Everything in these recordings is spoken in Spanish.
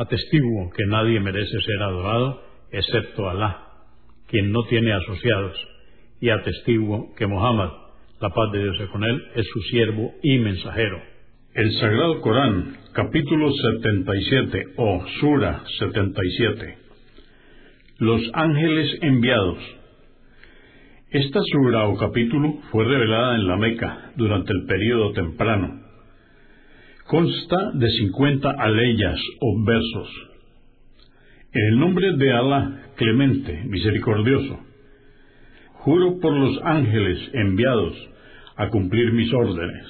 Atestiguo que nadie merece ser adorado excepto Alá, quien no tiene asociados, y atestiguo que Muhammad, la paz de Dios con él, es su siervo y mensajero. El Sagrado Corán, capítulo 77 o Sura 77. Los ángeles enviados. Esta sura o capítulo fue revelada en la Meca durante el período temprano Consta de 50 aleyas o versos. En el nombre de Alá, clemente, misericordioso, juro por los ángeles enviados a cumplir mis órdenes,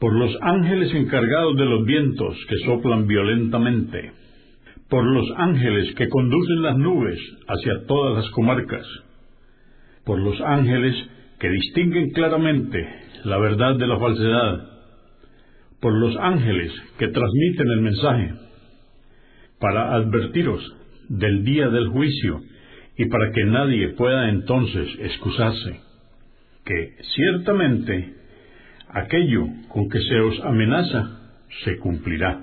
por los ángeles encargados de los vientos que soplan violentamente, por los ángeles que conducen las nubes hacia todas las comarcas, por los ángeles que distinguen claramente la verdad de la falsedad, por los ángeles que transmiten el mensaje, para advertiros del día del juicio y para que nadie pueda entonces excusarse, que ciertamente aquello con que se os amenaza se cumplirá.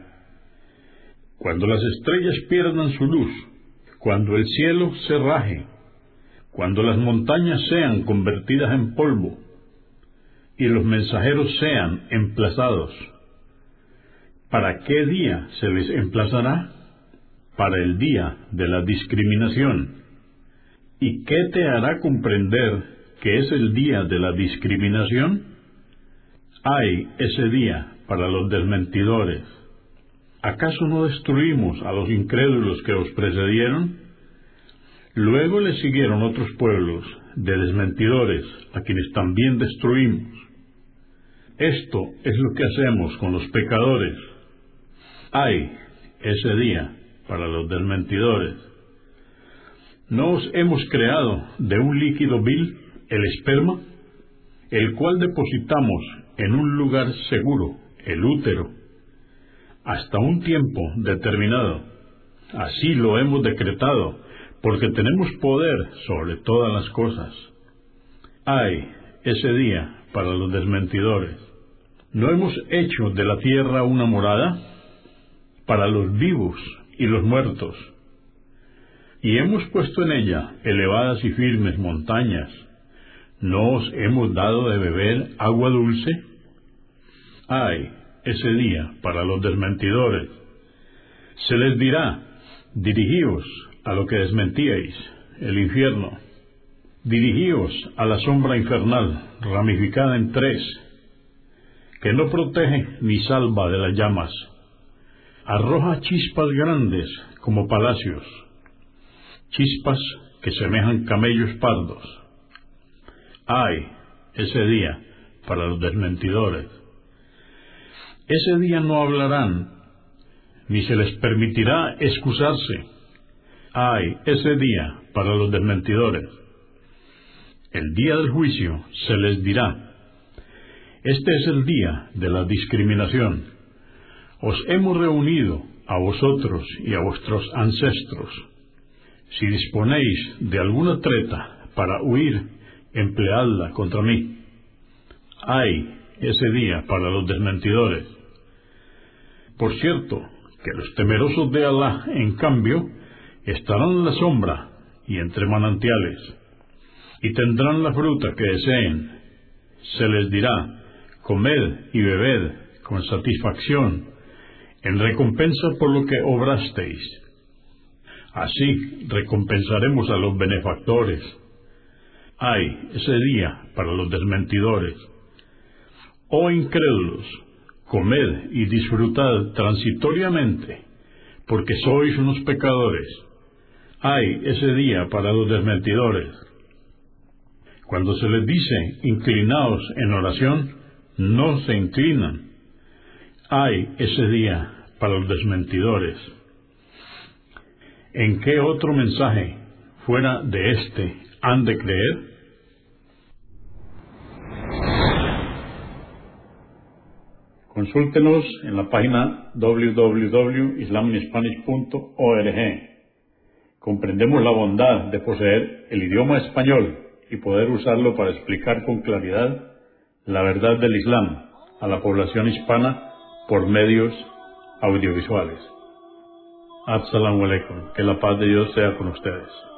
Cuando las estrellas pierdan su luz, cuando el cielo se raje, cuando las montañas sean convertidas en polvo y los mensajeros sean emplazados, ¿Para qué día se les emplazará? Para el día de la discriminación. ¿Y qué te hará comprender que es el día de la discriminación? Hay ese día para los desmentidores. ¿Acaso no destruimos a los incrédulos que os precedieron? Luego le siguieron otros pueblos de desmentidores, a quienes también destruimos. Esto es lo que hacemos con los pecadores hay ese día para los desmentidores. ¿No os hemos creado de un líquido vil, el esperma, el cual depositamos en un lugar seguro, el útero, hasta un tiempo determinado? Así lo hemos decretado, porque tenemos poder sobre todas las cosas. Hay ese día para los desmentidores. ¿No hemos hecho de la tierra una morada? Para los vivos y los muertos. Y hemos puesto en ella elevadas y firmes montañas. ¿No os hemos dado de beber agua dulce? Ay, ese día para los desmentidores. Se les dirá, dirigíos a lo que desmentíais, el infierno. Dirigíos a la sombra infernal, ramificada en tres, que no protege ni salva de las llamas arroja chispas grandes como palacios, chispas que semejan camellos pardos. Ay, ese día para los desmentidores. Ese día no hablarán, ni se les permitirá excusarse. Ay, ese día para los desmentidores. El día del juicio se les dirá, este es el día de la discriminación os hemos reunido a vosotros y a vuestros ancestros. Si disponéis de alguna treta para huir, empleadla contra mí. Hay ese día para los desmentidores. Por cierto, que los temerosos de Alá, en cambio, estarán en la sombra y entre manantiales, y tendrán la fruta que deseen. Se les dirá, comed y bebed con satisfacción en recompensa por lo que obrasteis. Así recompensaremos a los benefactores. Ay, ese día para los desmentidores. Oh incrédulos, comed y disfrutad transitoriamente, porque sois unos pecadores. Ay, ese día para los desmentidores. Cuando se les dice inclinaos en oración, no se inclinan. Ay, ese día para los desmentidores. ¿En qué otro mensaje fuera de este han de creer? Consúltenos en la página www.islaminspanish.org. Comprendemos la bondad de poseer el idioma español y poder usarlo para explicar con claridad la verdad del Islam a la población hispana por medios audiovisuales. Assalamu alaikum. Que la paz de Dios sea con ustedes.